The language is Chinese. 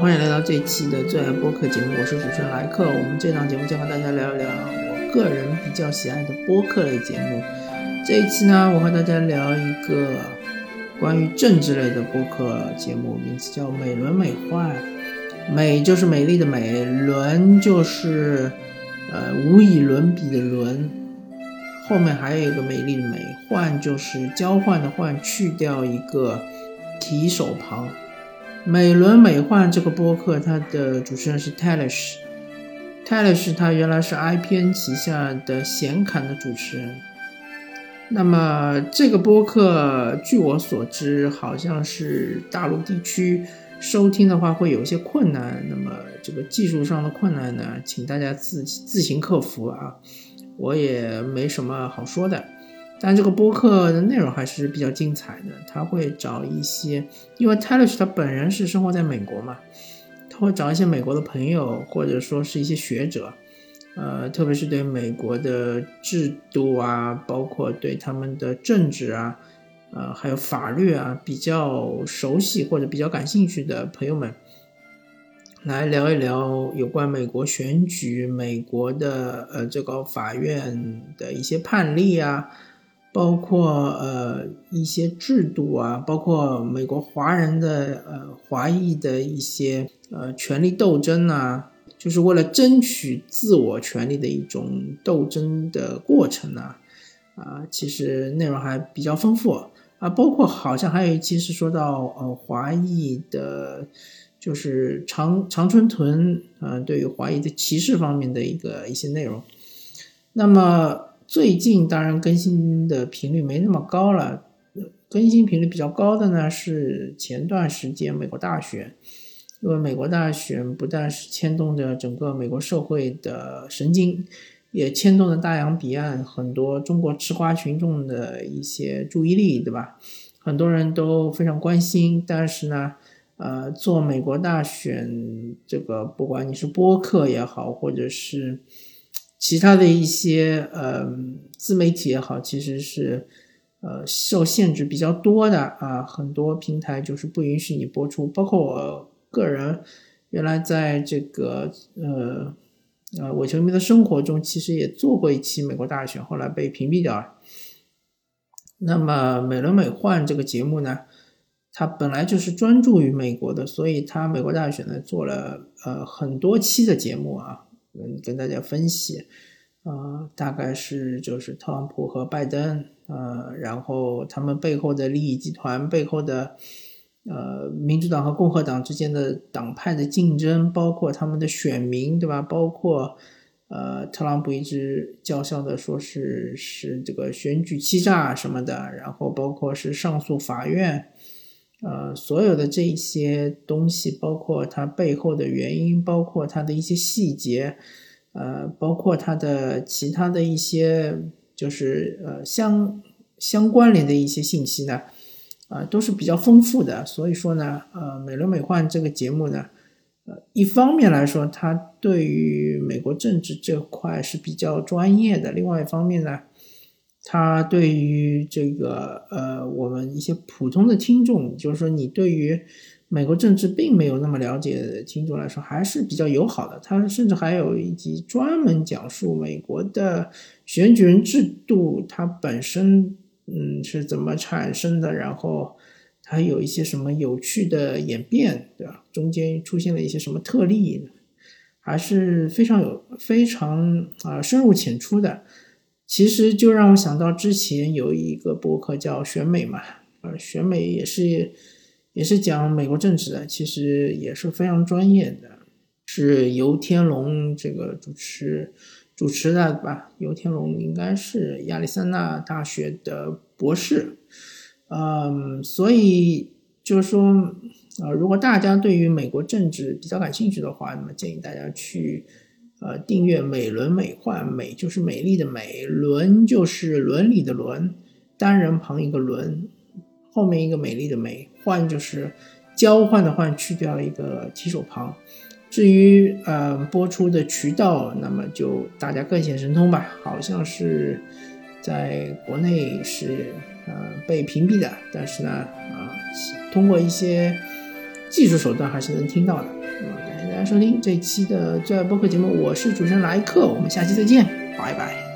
欢迎来到这一期的最爱播客节目，我是主持人莱克。我们这档节目将和大家聊一聊我个人比较喜爱的播客类节目。这一期呢，我和大家聊一个关于政治类的播客节目，名字叫《美轮美奂》。美就是美丽的美，轮就是呃无以伦比的轮，后面还有一个美丽的美，换就是交换的换，去掉一个提手旁。美轮美奂这个播客，它的主持人是 Talish，Talish 他原来是 IPN 旗下的显侃的主持人。那么这个播客，据我所知，好像是大陆地区收听的话会有一些困难。那么这个技术上的困难呢，请大家自自行克服啊，我也没什么好说的。但这个播客的内容还是比较精彩的。他会找一些，因为 Taylor 他本人是生活在美国嘛，他会找一些美国的朋友，或者说是一些学者，呃，特别是对美国的制度啊，包括对他们的政治啊，呃，还有法律啊比较熟悉或者比较感兴趣的朋友们，来聊一聊有关美国选举、美国的呃最高法院的一些判例啊。包括呃一些制度啊，包括美国华人的呃华裔的一些呃权力斗争啊，就是为了争取自我权利的一种斗争的过程啊，啊，其实内容还比较丰富啊，包括好像还有一期是说到呃华裔的，就是常常春藤啊对于华裔的歧视方面的一个一些内容，那么。最近当然更新的频率没那么高了，更新频率比较高的呢是前段时间美国大选，因为美国大选不但是牵动着整个美国社会的神经，也牵动了大洋彼岸很多中国吃瓜群众的一些注意力，对吧？很多人都非常关心，但是呢，呃，做美国大选这个，不管你是播客也好，或者是。其他的一些呃自媒体也好，其实是呃受限制比较多的啊，很多平台就是不允许你播出。包括我个人原来在这个呃呃伪球迷的生活中，其实也做过一期美国大选，后来被屏蔽掉了。那么美轮美奂这个节目呢，它本来就是专注于美国的，所以它美国大选呢做了呃很多期的节目啊。嗯跟大家分析，啊，大概是就是特朗普和拜登，呃，然后他们背后的利益集团背后的，呃，民主党和共和党之间的党派的竞争，包括他们的选民，对吧？包括，呃，特朗普一直叫嚣的说是是这个选举欺诈什么的，然后包括是上诉法院。呃，所有的这些东西，包括它背后的原因，包括它的一些细节，呃，包括它的其他的一些，就是呃相相关联的一些信息呢，啊，都是比较丰富的。所以说呢，呃，美轮美奂这个节目呢，呃，一方面来说，它对于美国政治这块是比较专业的；，另外一方面呢。他对于这个呃，我们一些普通的听众，就是说你对于美国政治并没有那么了解的听众来说，还是比较友好的。他甚至还有一集专门讲述美国的选举人制度，它本身嗯是怎么产生的，然后它有一些什么有趣的演变，对吧？中间出现了一些什么特例，还是非常有非常啊深入浅出的。其实就让我想到之前有一个博客叫选美嘛，呃，选美也是也是讲美国政治的，其实也是非常专业的，是游天龙这个主持主持的吧？游天龙应该是亚利桑那大学的博士，嗯，所以就是说，呃，如果大家对于美国政治比较感兴趣的话，那么建议大家去。呃，订阅美轮美奂，美就是美丽的美，轮就是伦理的伦，单人旁一个轮，后面一个美丽的美，换就是交换的换，去掉一个提手旁。至于呃播出的渠道，那么就大家各显神通吧。好像是在国内是呃被屏蔽的，但是呢啊通过一些技术手段还是能听到的。家收听这期的最爱播客节目，我是主持人莱克，我们下期再见，拜拜。